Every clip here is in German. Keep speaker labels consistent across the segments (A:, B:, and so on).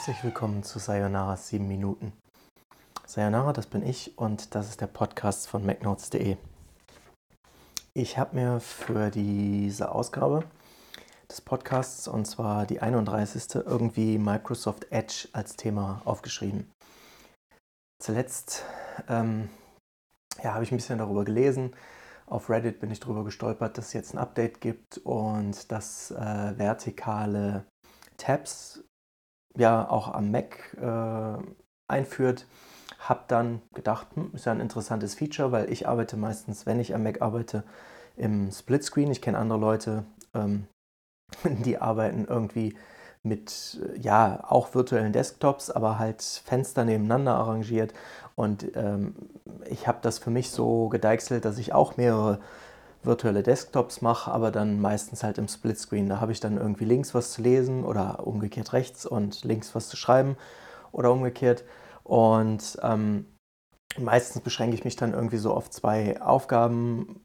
A: Herzlich willkommen zu Sayonara 7 Minuten. Sayonara, das bin ich und das ist der Podcast von MacNotes.de. Ich habe mir für diese Ausgabe des Podcasts, und zwar die 31. irgendwie Microsoft Edge als Thema aufgeschrieben. Zuletzt ähm, ja, habe ich ein bisschen darüber gelesen. Auf Reddit bin ich darüber gestolpert, dass es jetzt ein Update gibt und dass äh, vertikale Tabs ja auch am Mac äh, einführt. Habe dann gedacht, hm, ist ja ein interessantes Feature, weil ich arbeite meistens, wenn ich am Mac arbeite, im Splitscreen. Ich kenne andere Leute, ähm, die arbeiten irgendwie mit, ja, auch virtuellen Desktops, aber halt Fenster nebeneinander arrangiert. Und ähm, ich habe das für mich so gedeichselt, dass ich auch mehrere virtuelle Desktops mache, aber dann meistens halt im Splitscreen. Da habe ich dann irgendwie links was zu lesen oder umgekehrt rechts und links was zu schreiben oder umgekehrt. Und ähm, meistens beschränke ich mich dann irgendwie so auf zwei Aufgaben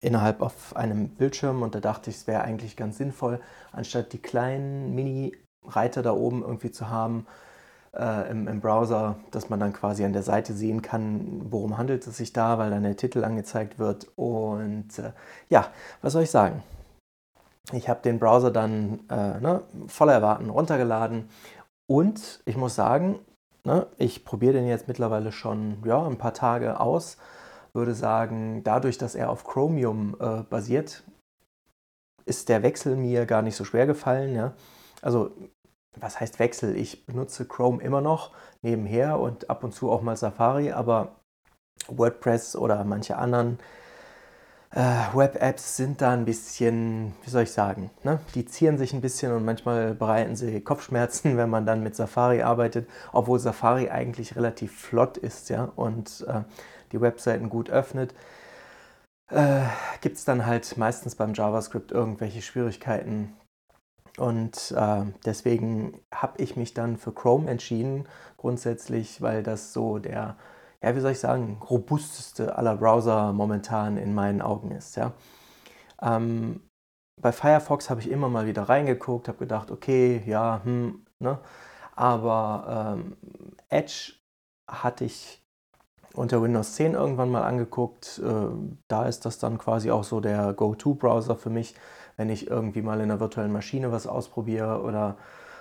A: innerhalb auf einem Bildschirm und da dachte ich, es wäre eigentlich ganz sinnvoll, anstatt die kleinen Mini-Reiter da oben irgendwie zu haben, äh, im, im, Browser, dass man dann quasi an der Seite sehen kann, worum handelt es sich da, weil dann der Titel angezeigt wird. Und äh, ja, was soll ich sagen? Ich habe den Browser dann äh, ne, voller Erwarten runtergeladen und ich muss sagen, ne, ich probiere den jetzt mittlerweile schon ja, ein paar Tage aus. Würde sagen, dadurch, dass er auf Chromium äh, basiert, ist der Wechsel mir gar nicht so schwer gefallen. Ja? Also was heißt Wechsel? Ich benutze Chrome immer noch nebenher und ab und zu auch mal Safari, aber WordPress oder manche anderen äh, Web-Apps sind da ein bisschen, wie soll ich sagen, ne? die zieren sich ein bisschen und manchmal bereiten sie Kopfschmerzen, wenn man dann mit Safari arbeitet, obwohl Safari eigentlich relativ flott ist ja? und äh, die Webseiten gut öffnet. Äh, Gibt es dann halt meistens beim JavaScript irgendwelche Schwierigkeiten, und äh, deswegen habe ich mich dann für Chrome entschieden, grundsätzlich, weil das so der, ja, wie soll ich sagen, robusteste aller Browser momentan in meinen Augen ist. Ja. Ähm, bei Firefox habe ich immer mal wieder reingeguckt, habe gedacht, okay, ja, hm, ne? aber ähm, Edge hatte ich unter Windows 10 irgendwann mal angeguckt. Äh, da ist das dann quasi auch so der Go-To-Browser für mich wenn ich irgendwie mal in einer virtuellen Maschine was ausprobiere oder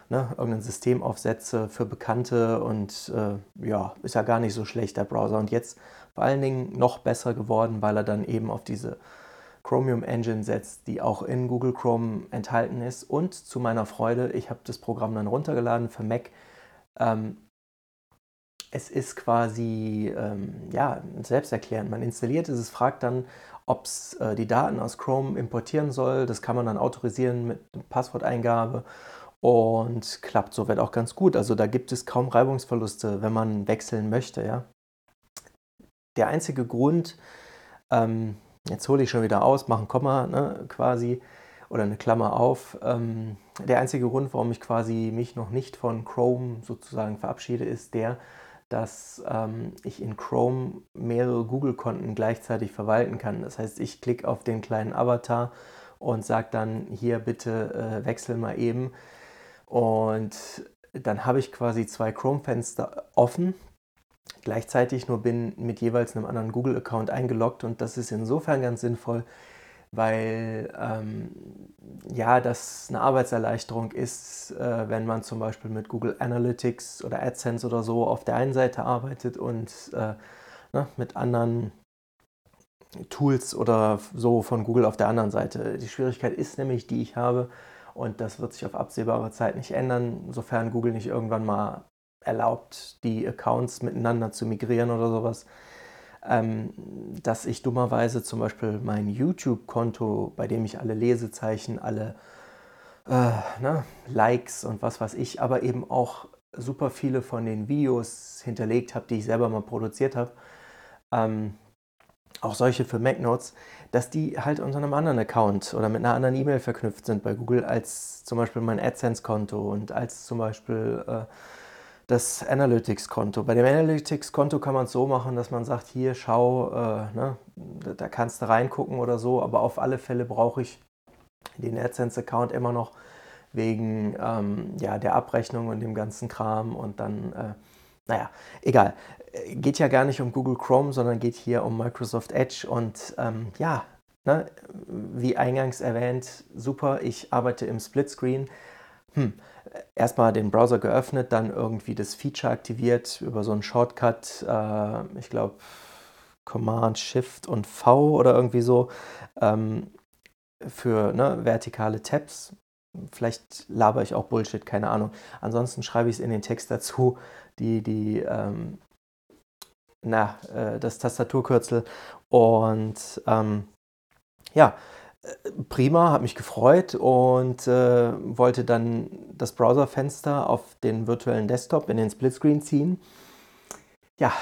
A: ne, irgendein System aufsetze für Bekannte und äh, ja, ist ja gar nicht so schlecht der Browser. Und jetzt vor allen Dingen noch besser geworden, weil er dann eben auf diese Chromium Engine setzt, die auch in Google Chrome enthalten ist. Und zu meiner Freude, ich habe das Programm dann runtergeladen für Mac. Ähm, es ist quasi ähm, ja, selbsterklärend. Man installiert es, es fragt dann, ob es äh, die Daten aus Chrome importieren soll. Das kann man dann autorisieren mit Passworteingabe und klappt soweit auch ganz gut. Also da gibt es kaum Reibungsverluste, wenn man wechseln möchte. Ja. Der einzige Grund, ähm, jetzt hole ich schon wieder aus, mache ein Komma ne, quasi oder eine Klammer auf. Ähm, der einzige Grund, warum ich quasi mich noch nicht von Chrome sozusagen verabschiede, ist der, dass ähm, ich in Chrome mehrere Google-Konten gleichzeitig verwalten kann. Das heißt, ich klicke auf den kleinen Avatar und sage dann hier bitte äh, wechsel mal eben. Und dann habe ich quasi zwei Chrome-Fenster offen. Gleichzeitig nur bin mit jeweils einem anderen Google-Account eingeloggt und das ist insofern ganz sinnvoll, weil ähm, ja, das eine Arbeitserleichterung ist, äh, wenn man zum Beispiel mit Google Analytics oder AdSense oder so auf der einen Seite arbeitet und äh, ne, mit anderen Tools oder so von Google auf der anderen Seite. Die Schwierigkeit ist nämlich, die ich habe, und das wird sich auf absehbare Zeit nicht ändern, sofern Google nicht irgendwann mal erlaubt, die Accounts miteinander zu migrieren oder sowas ähm, dass ich dummerweise zum Beispiel mein YouTube-Konto, bei dem ich alle Lesezeichen, alle äh, ne, Likes und was weiß ich, aber eben auch super viele von den Videos hinterlegt habe, die ich selber mal produziert habe, ähm, auch solche für MacNotes, dass die halt unter einem anderen Account oder mit einer anderen E-Mail verknüpft sind bei Google als zum Beispiel mein AdSense-Konto und als zum Beispiel äh, das Analytics-Konto. Bei dem Analytics-Konto kann man es so machen, dass man sagt, hier schau, äh, ne, da kannst du reingucken oder so, aber auf alle Fälle brauche ich den AdSense-Account immer noch, wegen ähm, ja, der Abrechnung und dem ganzen Kram und dann, äh, naja, egal. Geht ja gar nicht um Google Chrome, sondern geht hier um Microsoft Edge und ähm, ja, ne, wie eingangs erwähnt, super, ich arbeite im Splitscreen. Hm, erstmal den Browser geöffnet, dann irgendwie das Feature aktiviert über so einen Shortcut, äh, ich glaube Command, Shift und V oder irgendwie so, ähm, für ne, vertikale Tabs. Vielleicht laber ich auch Bullshit, keine Ahnung. Ansonsten schreibe ich es in den Text dazu, die, die, ähm, na, äh, das Tastaturkürzel. Und ähm, ja, prima, habe mich gefreut und äh, wollte dann das Browserfenster auf den virtuellen Desktop in den Splitscreen ziehen. Ja,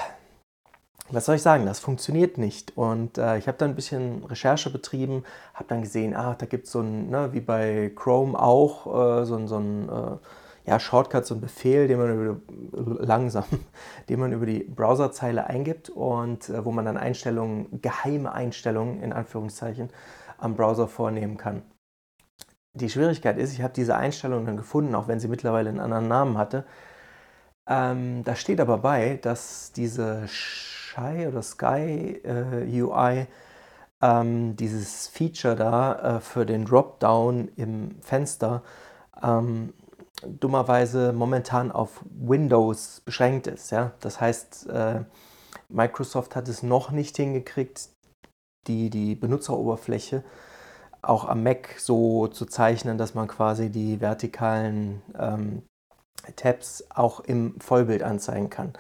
A: was soll ich sagen, das funktioniert nicht. Und äh, ich habe dann ein bisschen Recherche betrieben, habe dann gesehen, ah, da gibt es so ein, ne, wie bei Chrome auch, äh, so, ein, so ein äh, ja, Shortcut, so ein Befehl, den man über, langsam, den man über die Browserzeile eingibt und äh, wo man dann Einstellungen, geheime Einstellungen in Anführungszeichen, am Browser vornehmen kann. Die Schwierigkeit ist, ich habe diese Einstellung dann gefunden, auch wenn sie mittlerweile einen anderen Namen hatte. Ähm, da steht aber bei, dass diese Shy oder Sky äh, UI, ähm, dieses Feature da äh, für den Dropdown im Fenster, ähm, dummerweise momentan auf Windows beschränkt ist. Ja? Das heißt, äh, Microsoft hat es noch nicht hingekriegt, die, die Benutzeroberfläche auch am Mac so zu zeichnen, dass man quasi die vertikalen ähm, Tabs auch im Vollbild anzeigen kann.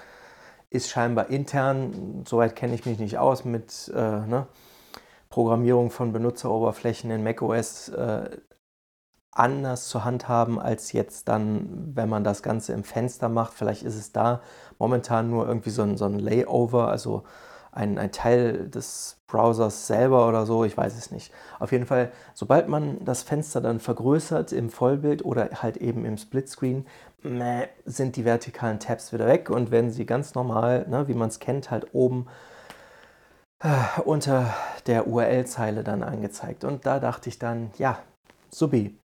A: Ist scheinbar intern, soweit kenne ich mich nicht aus mit äh, ne, Programmierung von Benutzeroberflächen in macOS, äh, anders zu handhaben als jetzt dann, wenn man das Ganze im Fenster macht. Vielleicht ist es da momentan nur irgendwie so ein, so ein Layover, also ein, ein Teil des Browsers selber oder so, ich weiß es nicht. Auf jeden Fall, sobald man das Fenster dann vergrößert im Vollbild oder halt eben im Splitscreen, sind die vertikalen Tabs wieder weg und werden sie ganz normal, ne, wie man es kennt, halt oben äh, unter der URL-Zeile dann angezeigt. Und da dachte ich dann, ja, subi,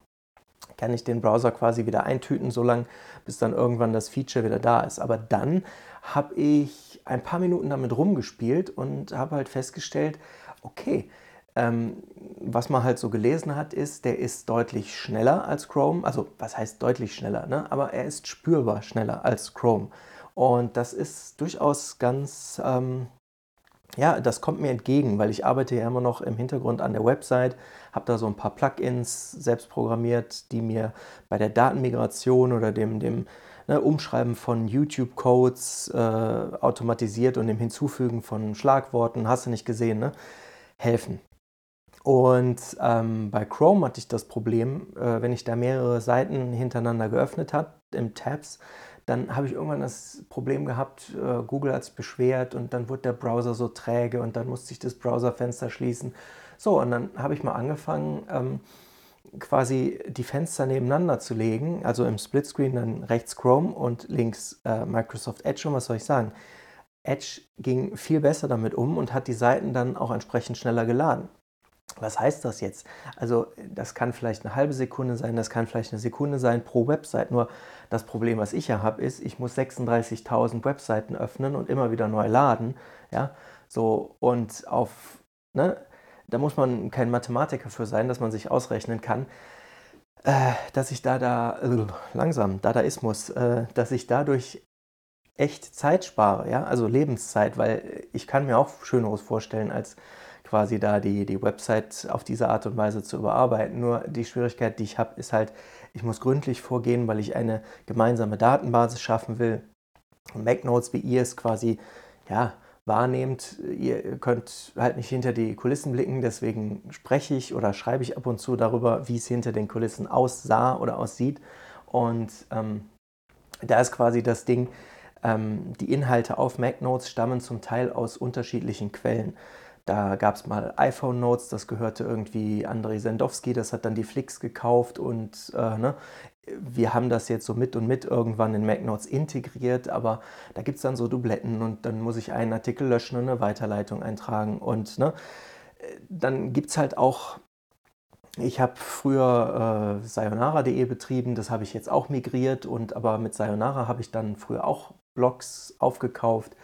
A: kann ich den Browser quasi wieder eintüten, solange bis dann irgendwann das Feature wieder da ist. Aber dann habe ich ein paar Minuten damit rumgespielt und habe halt festgestellt, okay, ähm, was man halt so gelesen hat, ist, der ist deutlich schneller als Chrome. Also was heißt deutlich schneller, ne? aber er ist spürbar schneller als Chrome. Und das ist durchaus ganz ähm, ja, das kommt mir entgegen, weil ich arbeite ja immer noch im Hintergrund an der Website, habe da so ein paar Plugins selbst programmiert, die mir bei der Datenmigration oder dem, dem ne, Umschreiben von YouTube-Codes äh, automatisiert und dem Hinzufügen von Schlagworten, hast du nicht gesehen, ne, helfen. Und ähm, bei Chrome hatte ich das Problem, äh, wenn ich da mehrere Seiten hintereinander geöffnet habe, im Tabs, dann habe ich irgendwann das Problem gehabt, äh, Google hat sich beschwert und dann wurde der Browser so träge und dann musste ich das Browserfenster schließen. So, und dann habe ich mal angefangen, ähm, quasi die Fenster nebeneinander zu legen, also im Splitscreen dann rechts Chrome und links äh, Microsoft Edge. Und was soll ich sagen? Edge ging viel besser damit um und hat die Seiten dann auch entsprechend schneller geladen. Was heißt das jetzt? Also das kann vielleicht eine halbe Sekunde sein, das kann vielleicht eine Sekunde sein pro Website. Nur das Problem, was ich ja habe, ist, ich muss 36.000 Webseiten öffnen und immer wieder neu laden. Ja, so und auf, ne, da muss man kein Mathematiker für sein, dass man sich ausrechnen kann, äh, dass ich da da äh, langsam Dadaismus, äh, dass ich dadurch echt Zeit spare, ja, also Lebenszeit, weil ich kann mir auch Schöneres vorstellen als quasi da die, die Website auf diese Art und Weise zu überarbeiten. Nur die Schwierigkeit, die ich habe, ist halt, ich muss gründlich vorgehen, weil ich eine gemeinsame Datenbasis schaffen will. Und MacNotes, wie ihr es quasi ja, wahrnehmt, ihr könnt halt nicht hinter die Kulissen blicken, deswegen spreche ich oder schreibe ich ab und zu darüber, wie es hinter den Kulissen aussah oder aussieht. Und ähm, da ist quasi das Ding, ähm, die Inhalte auf MacNotes stammen zum Teil aus unterschiedlichen Quellen. Da gab es mal iPhone Notes, das gehörte irgendwie Andrei Sendowski, das hat dann die Flix gekauft und äh, ne, wir haben das jetzt so mit und mit irgendwann in MacNotes integriert, aber da gibt es dann so Dubletten und dann muss ich einen Artikel löschen und eine Weiterleitung eintragen und ne, dann gibt es halt auch ich habe früher äh, sayonara.de betrieben, das habe ich jetzt auch migriert und aber mit Sayonara habe ich dann früher auch Blogs aufgekauft,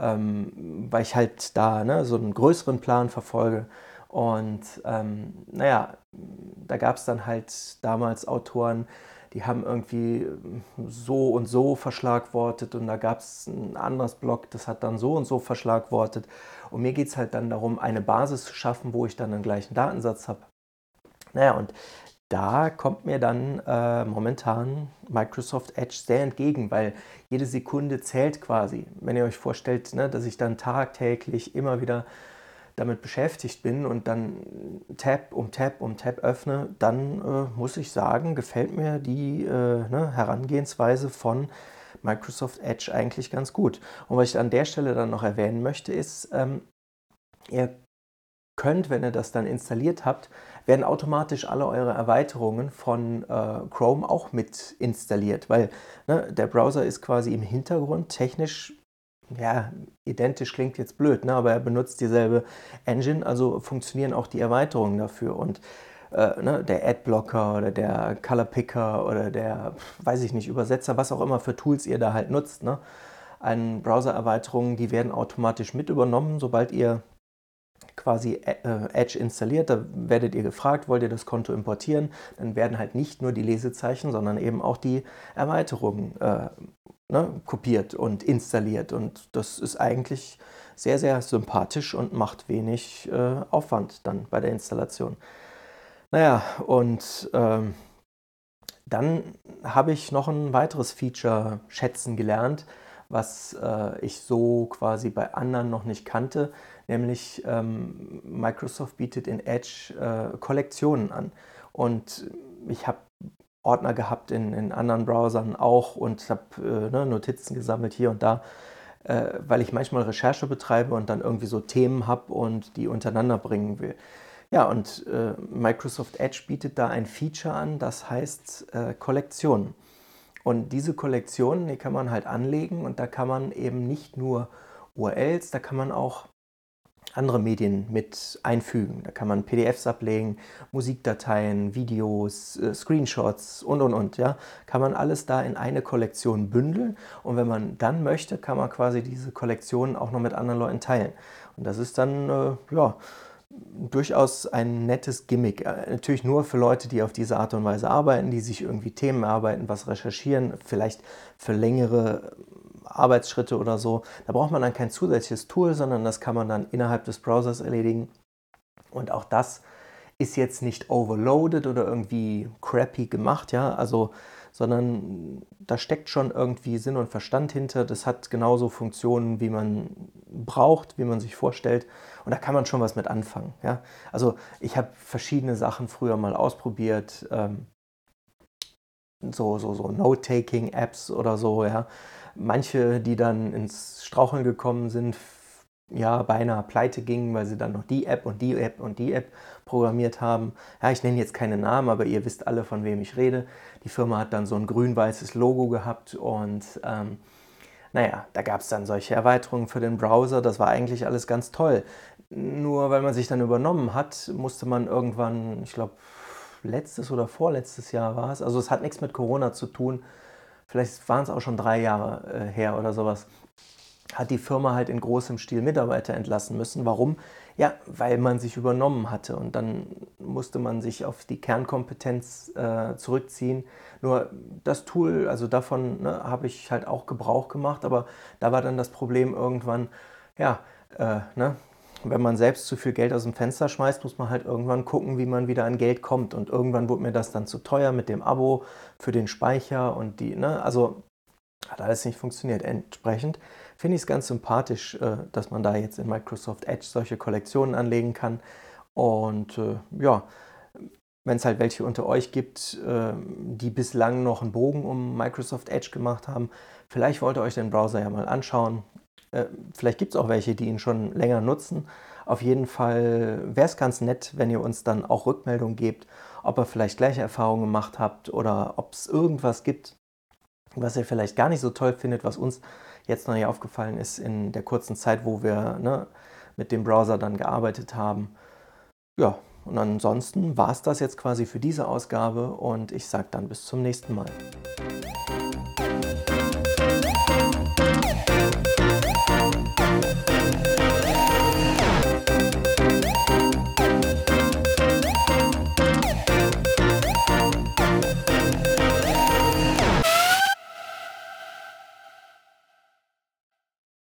A: ähm, weil ich halt da ne, so einen größeren Plan verfolge. Und ähm, naja, da gab es dann halt damals Autoren, die haben irgendwie so und so verschlagwortet und da gab es ein anderes Blog, das hat dann so und so verschlagwortet. Und mir geht es halt dann darum, eine Basis zu schaffen, wo ich dann den gleichen Datensatz habe. Naja, und da kommt mir dann äh, momentan Microsoft Edge sehr entgegen, weil jede Sekunde zählt quasi. Wenn ihr euch vorstellt, ne, dass ich dann tagtäglich immer wieder damit beschäftigt bin und dann Tab um Tab um Tab öffne, dann äh, muss ich sagen, gefällt mir die äh, ne, Herangehensweise von Microsoft Edge eigentlich ganz gut. Und was ich an der Stelle dann noch erwähnen möchte, ist, ähm, ihr könnt, wenn ihr das dann installiert habt, werden automatisch alle eure Erweiterungen von äh, Chrome auch mit installiert, weil ne, der Browser ist quasi im Hintergrund technisch ja, identisch klingt jetzt blöd, ne? aber er benutzt dieselbe Engine, also funktionieren auch die Erweiterungen dafür. Und äh, ne, der Adblocker oder der Color Picker oder der, weiß ich nicht, Übersetzer, was auch immer für Tools ihr da halt nutzt, ne? an Browser-Erweiterungen, die werden automatisch mit übernommen, sobald ihr quasi äh, Edge installiert, da werdet ihr gefragt, wollt ihr das Konto importieren, dann werden halt nicht nur die Lesezeichen, sondern eben auch die Erweiterungen äh, ne, kopiert und installiert. Und das ist eigentlich sehr, sehr sympathisch und macht wenig äh, Aufwand dann bei der Installation. Naja, und ähm, dann habe ich noch ein weiteres Feature schätzen gelernt, was äh, ich so quasi bei anderen noch nicht kannte, nämlich ähm, Microsoft bietet in Edge äh, Kollektionen an. Und ich habe Ordner gehabt in, in anderen Browsern auch und habe äh, ne, Notizen gesammelt hier und da, äh, weil ich manchmal Recherche betreibe und dann irgendwie so Themen habe und die untereinander bringen will. Ja, und äh, Microsoft Edge bietet da ein Feature an, das heißt äh, Kollektionen. Und diese Kollektionen, die kann man halt anlegen und da kann man eben nicht nur URLs, da kann man auch andere Medien mit einfügen. Da kann man PDFs ablegen, Musikdateien, Videos, äh, Screenshots und und und. Ja, kann man alles da in eine Kollektion bündeln und wenn man dann möchte, kann man quasi diese Kollektion auch noch mit anderen Leuten teilen. Und das ist dann äh, ja durchaus ein nettes Gimmick. Äh, natürlich nur für Leute, die auf diese Art und Weise arbeiten, die sich irgendwie Themen erarbeiten, was recherchieren, vielleicht für längere Arbeitsschritte oder so. Da braucht man dann kein zusätzliches Tool, sondern das kann man dann innerhalb des Browsers erledigen. Und auch das ist jetzt nicht overloaded oder irgendwie crappy gemacht, ja, also, sondern da steckt schon irgendwie Sinn und Verstand hinter. Das hat genauso Funktionen, wie man braucht, wie man sich vorstellt. Und da kann man schon was mit anfangen, ja. Also ich habe verschiedene Sachen früher mal ausprobiert, ähm, so, so, so Note-Taking-Apps oder so, ja manche, die dann ins Straucheln gekommen sind, ja, beinahe pleite gingen, weil sie dann noch die App und die App und die App programmiert haben. Ja, ich nenne jetzt keine Namen, aber ihr wisst alle, von wem ich rede. Die Firma hat dann so ein grün-weißes Logo gehabt und ähm, naja, da gab es dann solche Erweiterungen für den Browser. Das war eigentlich alles ganz toll. Nur weil man sich dann übernommen hat, musste man irgendwann, ich glaube, letztes oder vorletztes Jahr war es, also es hat nichts mit Corona zu tun, vielleicht waren es auch schon drei Jahre äh, her oder sowas, hat die Firma halt in großem Stil Mitarbeiter entlassen müssen. Warum? Ja, weil man sich übernommen hatte und dann musste man sich auf die Kernkompetenz äh, zurückziehen. Nur das Tool, also davon ne, habe ich halt auch Gebrauch gemacht, aber da war dann das Problem irgendwann, ja, äh, ne, wenn man selbst zu viel Geld aus dem Fenster schmeißt, muss man halt irgendwann gucken, wie man wieder an Geld kommt. Und irgendwann wurde mir das dann zu teuer mit dem Abo für den Speicher und die, ne, also hat alles nicht funktioniert. Entsprechend finde ich es ganz sympathisch, äh, dass man da jetzt in Microsoft Edge solche Kollektionen anlegen kann. Und äh, ja, wenn es halt welche unter euch gibt, äh, die bislang noch einen Bogen um Microsoft Edge gemacht haben, vielleicht wollt ihr euch den Browser ja mal anschauen. Äh, vielleicht gibt es auch welche, die ihn schon länger nutzen. Auf jeden Fall wäre es ganz nett, wenn ihr uns dann auch Rückmeldung gebt, ob ihr vielleicht gleiche Erfahrungen gemacht habt oder ob es irgendwas gibt, was ihr vielleicht gar nicht so toll findet, was uns jetzt noch nicht aufgefallen ist in der kurzen Zeit, wo wir ne, mit dem Browser dann gearbeitet haben. Ja, und ansonsten war es das jetzt quasi für diese Ausgabe und ich sage dann bis zum nächsten Mal.